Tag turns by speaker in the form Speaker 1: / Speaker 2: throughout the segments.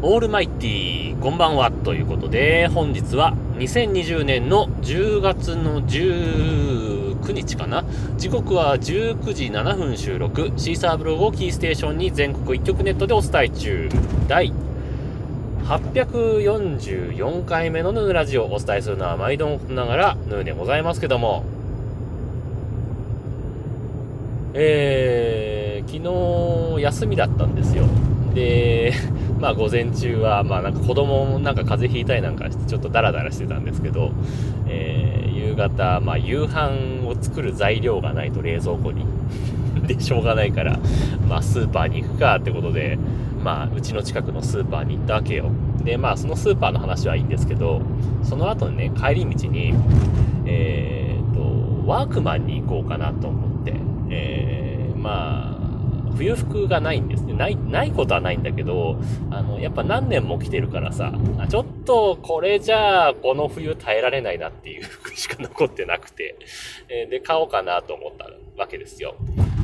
Speaker 1: オールマイティー、こんばんは、ということで、本日は2020年の10月の19日かな。時刻は19時7分収録、シーサーブログをキーステーションに全国一曲ネットでお伝え中、第844回目のヌーラジオをお伝えするのは毎度ながらヌーでございますけども、えー、昨日休みだったんですよ。で、まあ午前中は、まあなんか子供もなんか風邪ひいたりなんかしてちょっとダラダラしてたんですけど、えー、夕方、まあ夕飯を作る材料がないと冷蔵庫に。で、しょうがないから、まあスーパーに行くかってことで、まあうちの近くのスーパーに行ったわけよ。で、まあそのスーパーの話はいいんですけど、その後にね、帰り道に、えー、と、ワークマンに行こうかなと思って、えー、まあ、冬服がないんですね。ない、ないことはないんだけど、あの、やっぱ何年も着てるからさ、ちょっとこれじゃあこの冬耐えられないなっていう服しか残ってなくて、えで、買おうかなと思ったわけですよ。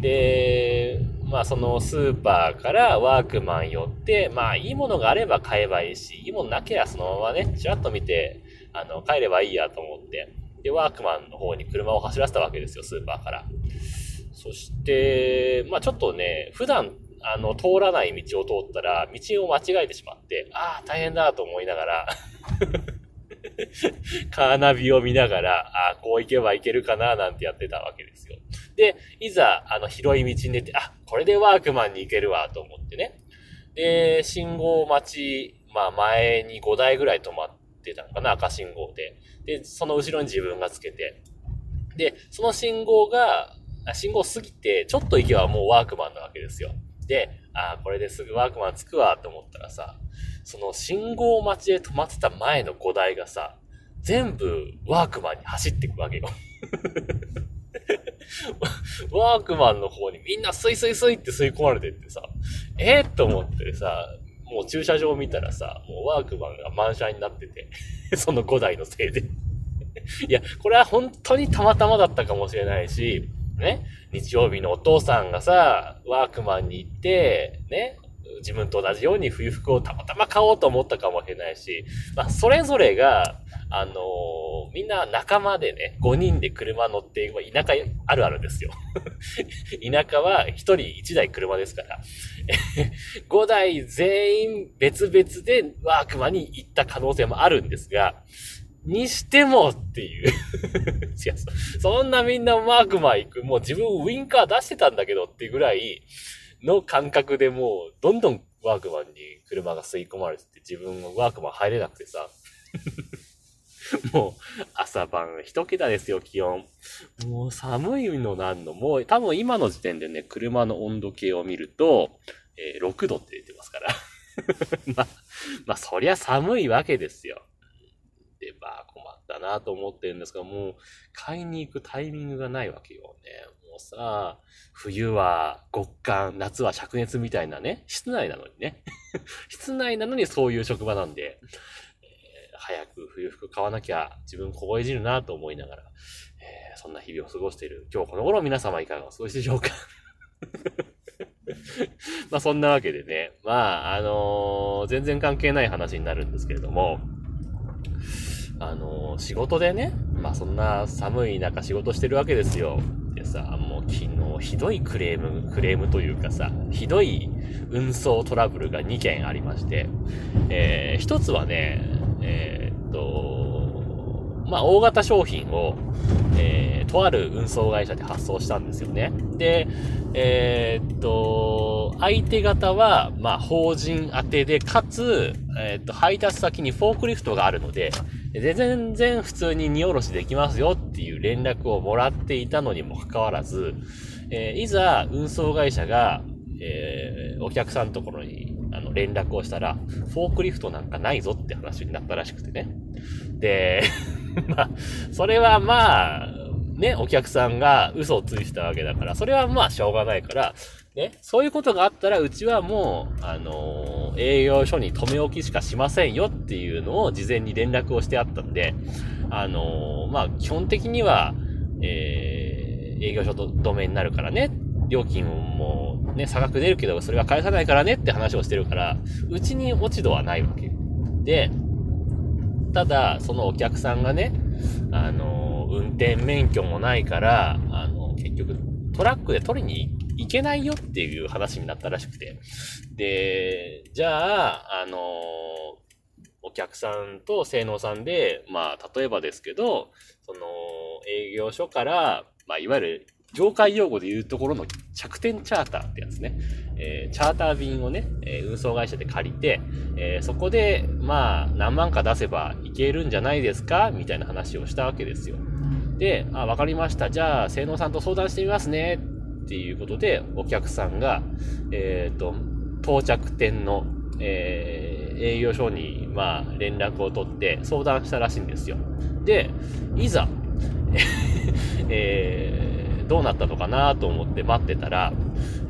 Speaker 1: で、まあそのスーパーからワークマン寄って、まあいいものがあれば買えばいいし、いいものなければそのままね、ちらっと見て、あの、帰ればいいやと思って、で、ワークマンの方に車を走らせたわけですよ、スーパーから。そして、まあちょっとね、普段、あの、通らない道を通ったら、道を間違えてしまって、ああ、大変だと思いながら カーナビを見ながら、ああ、こう行けば行けるかな、なんてやってたわけですよ。で、いざ、あの、広い道に出て、あ、これでワークマンに行けるわ、と思ってね。で、信号待ち、まあ前に5台ぐらい止まってたのかな、赤信号で。で、その後ろに自分がつけて。で、その信号が、信号過ぎて、ちょっと行けばもうワークマンなわけですよ。で、ああ、これですぐワークマン着くわと思ったらさ、その信号待ちで止まってた前の5台がさ、全部ワークマンに走っていくわけよ。ワークマンの方にみんなスイスイスイって吸い込まれてってさ、えー、と思ってさ、もう駐車場見たらさ、もうワークマンが満車になってて その5台のせいでいや、これは本当にたまたまだったかもしれないし、ね、日曜日のお父さんがさ、ワークマンに行って、ね、自分と同じように冬服をたまたま買おうと思ったかもしれないし、まあ、それぞれが、あのー、みんな仲間でね、5人で車乗って、田舎あるあるですよ。田舎は1人1台車ですから、5台全員別々でワークマンに行った可能性もあるんですが、にしてもっていう いや、そんなみんなマークマン行く。もう自分ウィンカー出してたんだけどっていうぐらいの感覚でもう、どんどんワークマンに車が吸い込まれてて、自分ワークマン入れなくてさ。もう、朝晩一桁ですよ、気温。もう寒いのなんの。もう、多分今の時点でね、車の温度計を見ると、えー、6度って出てますから まあ、まあ、そりゃ寒いわけですよ。で、まあ困ったなと思ってるんですが、もう買いに行くタイミングがないわけよね。もうさ、冬は極寒、夏は灼熱みたいなね、室内なのにね。室内なのにそういう職場なんで、えー、早く冬服買わなきゃ自分凍え死ぬなと思いながら、えー、そんな日々を過ごしている今日この頃皆様いかがお過ごしでしょうか？まあそんなわけでね、まああのー、全然関係ない話になるんですけれども、あの、仕事でね、まあそんな寒い中仕事してるわけですよ。でさ、もう昨日ひどいクレーム、クレームというかさ、ひどい運送トラブルが2件ありまして、えー、一つはね、えー、っと、まあ大型商品を、えー、とある運送会社で発送したんですよね。で、えー、っと、相手方は、まあ、法人宛てで、かつ、えー、っと、配達先にフォークリフトがあるの、で、で全然普通に荷下ろしできますよっていう連絡をもらっていたのにもかかわらず、えー、いざ運送会社が、えー、お客さんのところにあの連絡をしたら、フォークリフトなんかないぞって話になったらしくてね。で、まあ、それはまあ、ね、お客さんが嘘をついてたわけだから、それはまあしょうがないから、ね、そういうことがあったら、うちはもう、あのー、営業所に留め置きしかしませんよっていうのを事前に連絡をしてあったんで、あのー、まあ、基本的には、えー、営業所と止めになるからね、料金もね、差額出るけど、それは返さないからねって話をしてるから、うちに落ち度はないわけ。で、ただ、そのお客さんがね、あの、運転免許もないから、あの、結局、トラックで取りに行けないよっていう話になったらしくて。で、じゃあ、あのお客さんと性能さんで、まあ、例えばですけど、その、営業所から、まあ、いわゆる、業界用語で言うところの着点チャーターってやつね。えー、チャーター便をね、えー、運送会社で借りて、えー、そこで、まあ、何万か出せばいけるんじゃないですか？みたいな話をしたわけですよ。で、あ、わかりました。じゃあ、性能さんと相談してみますね。っていうことで、お客さんが、えっ、と、到着点の、えー、営業所に、まあ、連絡を取って相談したらしいんですよ。で、いざ、えー、どうなったのかなと思って待ってたら、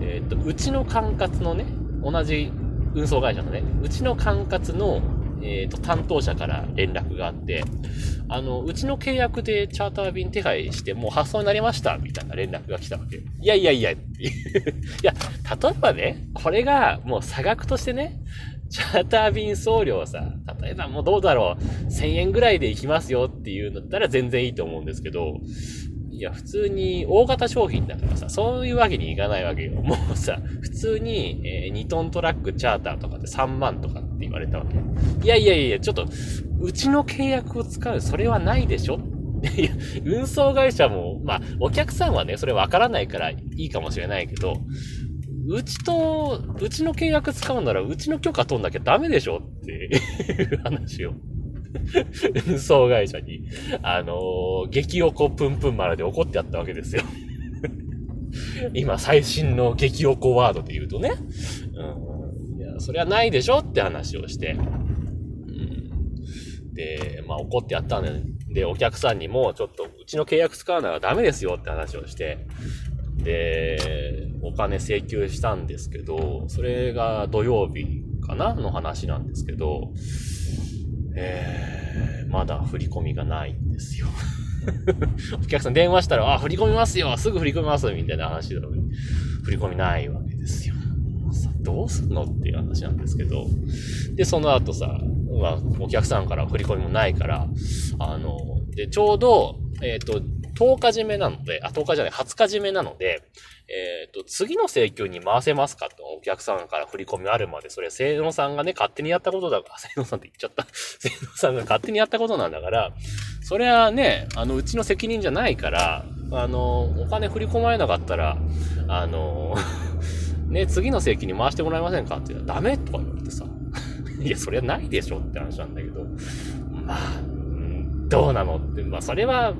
Speaker 1: えっ、と、うちの管轄のね、同じ運送会社のね、うちの管轄の、えっ、と、担当者から連絡があって、あの、うちの契約でチャーター便手配してもう発送になりましたみたいな連絡が来たわけ。いやいやいや、いや、例えばね、これがもう差額としてね、チャーター便送料さ、例えばもうどうだろう、1000円ぐらいで行きますよっていうんだったら全然いいと思うんですけど、いや、普通に大型商品だからさ、そういうわけにいかないわけよ。もうさ、普通に、えー、2トントラックチャーターとかで3万とかって言われたわけ。いやいやいや、ちょっと、うちの契約を使う、それはないでしょ？いや、運送会社も、まあ、お客さんはね、それわからないからいいかもしれないけど、うちと、うちの契約使うなら、うちの許可取んなきゃダメでしょっていう話を。運送会社に、あのー、激おこぷんぷん丸で怒ってやったわけですよ。今、最新の激おこワードで言うとね。うん。それはないでしょって話をして。で、まあ怒ってやったんで、お客さんにもちょっとうちの契約使うならダメですよって話をして、で、お金請求したんですけど、それが土曜日かなの話なんですけど、えー、まだ振り込みがないんですよ。お客さん電話したら、あ、振り込みますよすぐ振り込みますみたいな話なのに、振り込みないわ。どうすんのっていう話なんですけど、で、その後さ、まあ、お客さんから振り込みもないから、あの、で、ちょうど、えっ、ー、と、10日締めなので、あ、10日じゃない、20日締めなので、えっ、ー、と、次の請求に回せますかと、お客さんから振り込みあるまで、それ、聖野さんがね、勝手にやったことだから、聖野さんって言っちゃった。聖野さんが勝手にやったことなんだから、それはね、あの、うちの責任じゃないから、あの、お金振り込まれなかったら、あの、ね、次の請求に回してもらえませんか？って言ったら、ダメとか言われてさ、いや、それはないでしょって話なんだけど、まあ、どうなのって、まあ、それは、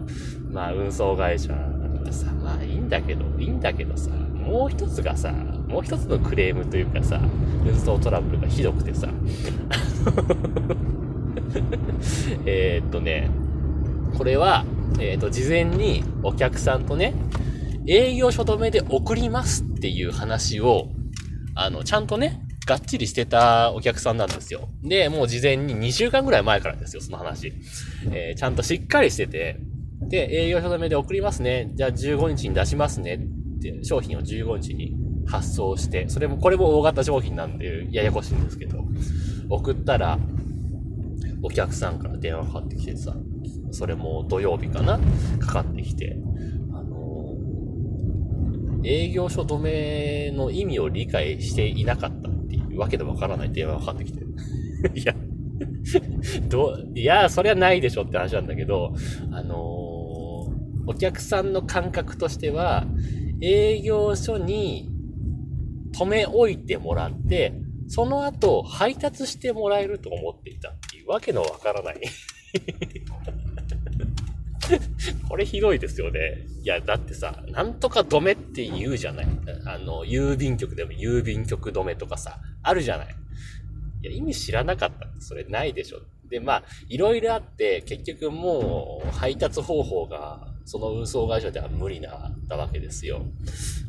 Speaker 1: まあ、運送会社だからさ、まあ、いいんだけど、いいんだけどさ、もう一つがさ、もう一つのクレームというかさ、運送トラブルがひどくてさ、えっとね、これは、えっ、と、事前にお客さんとね、営業所止めで送りますっていう話を、あの、ちゃんとね、がっちりしてたお客さんなんですよ。で、もう事前に2週間ぐらい前からですよ、その話。えー、ちゃんとしっかりしてて、で、営業所止めで送りますね。じゃあ15日に出しますねって、商品を15日に発送して、それも、これも大型商品なんで、ややこしいんですけど、送ったら、お客さんから電話かかってきてさ、それも土曜日かなかかってきて、営業所止めの意味を理解していなかったっていうわけでわからない電話がかかってきて。いや、ど、いや、それはないでしょって話なんだけど、あのー、お客さんの感覚としては、営業所に止め置いてもらって、その後配達してもらえると思っていたっていうわけのわからない これひどいですよね。いや、だってさ、なんとか止めって言うじゃない。あの、郵便局でも郵便局止めとかさ、あるじゃない。いや、意味知らなかった。それないでしょ。で、まあ、いろいろあって、結局もう、配達方法が、その運送会社では無理なったわけですよ。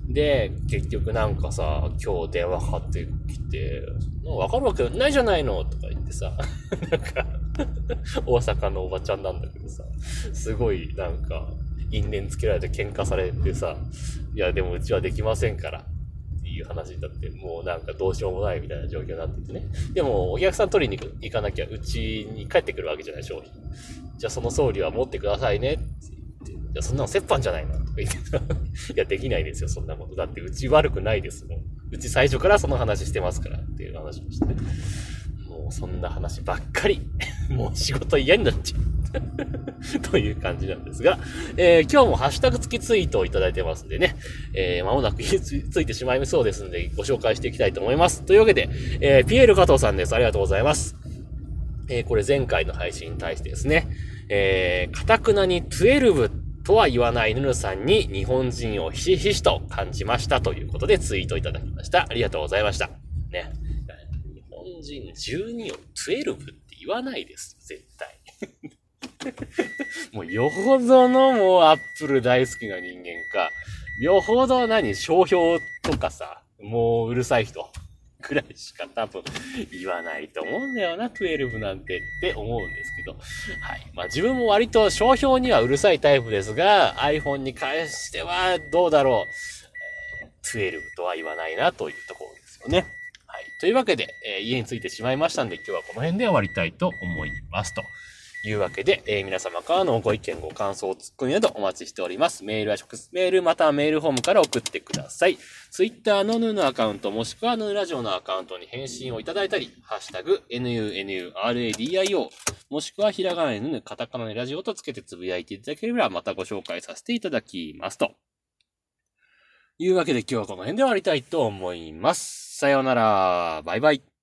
Speaker 1: で、結局なんかさ、今日電話かかってきて、わかるわけないじゃないのとか言ってさ、なんか 大阪のおばちゃんなんだけどさ、すごいなんか、因縁つけられて喧嘩されてさ、いやでもうちはできませんから、っていう話だって、もうなんかどうしようもないみたいな状況になっててね。でも、お客さん取りに行かなきゃ、うちに帰ってくるわけじゃない、商品。じゃあその送料は持ってくださいねって言って、じゃそんなの折半じゃないのとか言って、いや、できないですよ、そんなこと。だってうち悪くないですもん。うち最初からその話してますからっていう話をして、もうそんな話ばっかり。もう仕事嫌になっちゃう。という感じなんですが、えー、今日もハッシュタグ付きツイートをいただいてますんでね、えー、間もなくついてしまいそうですんで、ご紹介していきたいと思います。というわけで、えー、ピエール加藤さんです。ありがとうございます。えー、これ前回の配信に対してですね、えー、かたくなに12とは言わないヌヌさんに日本人をひしひしと感じましたということでツイートいただきました。ありがとうございました。ね。日本人12を12って言わないです。絶対。もうよほどのもうアップル大好きな人間か、よほど何、商標とかさ、もううるさい人。くらいしか多分言わないと思うんだよな、12なんてって思うんですけど。はい。まあ自分も割と商標にはうるさいタイプですが、iPhone に関してはどうだろう。12とは言わないなというところですよね。というわけで、えー、家に着いてしまいましたんで、今日はこの辺で終わりたいと思いますと。いうわけで、えー、皆様からのご意見、ご感想、ツッコミなどお待ちしております。メールは直メール、またはメールフォームから送ってください。ツイッターのヌーのアカウント、もしくはヌーラジオのアカウントに返信をいただいたり、ハッシュタグ、NUNURADIO、もしくはひらがなヌヌ、カタカナでラジオとつけてつぶやいていただければ、またご紹介させていただきますと。いうわけで今日はこの辺で終わりたいと思います。さようなら。バイバイ。